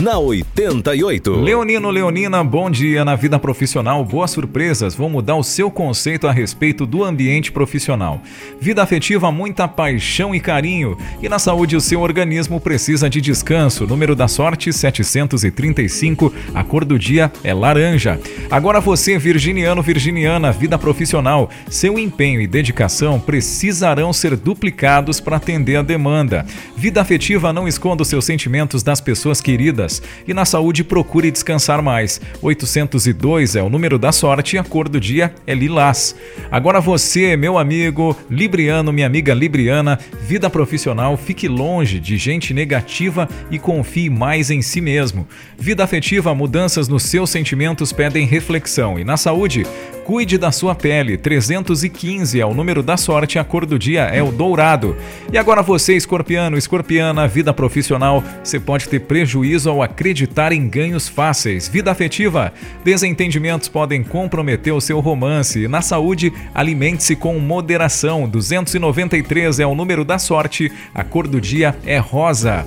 na 88. Leonino Leonina, bom dia na vida profissional, boas surpresas vão mudar o seu conceito a respeito do ambiente profissional. Vida afetiva, muita paixão e carinho. E na saúde, o seu organismo precisa de descanso. Número da sorte 735, a cor do dia é laranja. Agora você, virginiano, virginiana, vida profissional, seu empenho e dedicação precisarão ser duplicados para atender a demanda. Vida afetiva, não esconda os seus sentimentos das pessoas queridas e na saúde, procure descansar mais. 802 é o número da sorte e a cor do dia é lilás. Agora você, meu amigo Libriano, minha amiga Libriana, vida profissional, fique longe de gente negativa e confie mais em si mesmo. Vida afetiva, mudanças nos seus sentimentos pedem reflexão. E na saúde, Cuide da sua pele. 315 é o número da sorte, a cor do dia é o dourado. E agora você, escorpiano, escorpiana, vida profissional, você pode ter prejuízo ao acreditar em ganhos fáceis. Vida afetiva, desentendimentos podem comprometer o seu romance. Na saúde, alimente-se com moderação. 293 é o número da sorte, a cor do dia é rosa.